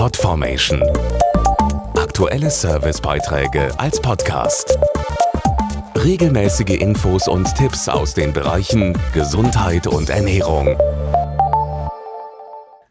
Podformation. Aktuelle Servicebeiträge als Podcast. Regelmäßige Infos und Tipps aus den Bereichen Gesundheit und Ernährung.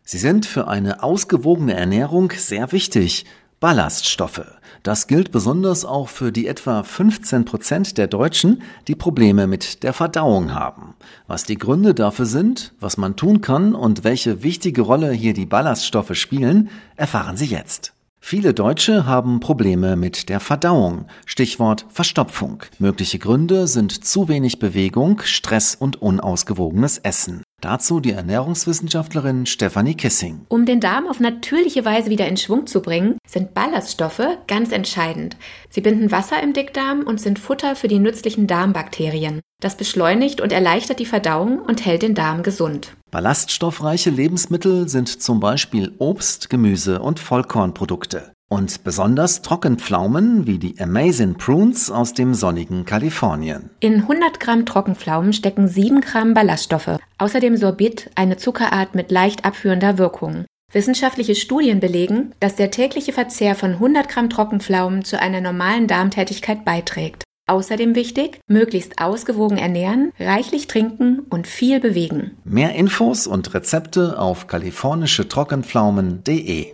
Sie sind für eine ausgewogene Ernährung sehr wichtig. Ballaststoffe. Das gilt besonders auch für die etwa 15 Prozent der Deutschen, die Probleme mit der Verdauung haben. Was die Gründe dafür sind, was man tun kann und welche wichtige Rolle hier die Ballaststoffe spielen, erfahren Sie jetzt. Viele Deutsche haben Probleme mit der Verdauung. Stichwort Verstopfung. Mögliche Gründe sind zu wenig Bewegung, Stress und unausgewogenes Essen. Dazu die Ernährungswissenschaftlerin Stefanie Kissing. Um den Darm auf natürliche Weise wieder in Schwung zu bringen, sind Ballaststoffe ganz entscheidend. Sie binden Wasser im Dickdarm und sind Futter für die nützlichen Darmbakterien. Das beschleunigt und erleichtert die Verdauung und hält den Darm gesund. Ballaststoffreiche Lebensmittel sind zum Beispiel Obst, Gemüse und Vollkornprodukte. Und besonders Trockenpflaumen wie die Amazing Prunes aus dem sonnigen Kalifornien. In 100 Gramm Trockenpflaumen stecken 7 Gramm Ballaststoffe. Außerdem Sorbit, eine Zuckerart mit leicht abführender Wirkung. Wissenschaftliche Studien belegen, dass der tägliche Verzehr von 100 Gramm Trockenpflaumen zu einer normalen Darmtätigkeit beiträgt. Außerdem wichtig, möglichst ausgewogen ernähren, reichlich trinken und viel bewegen. Mehr Infos und Rezepte auf kalifornische Trockenpflaumen.de.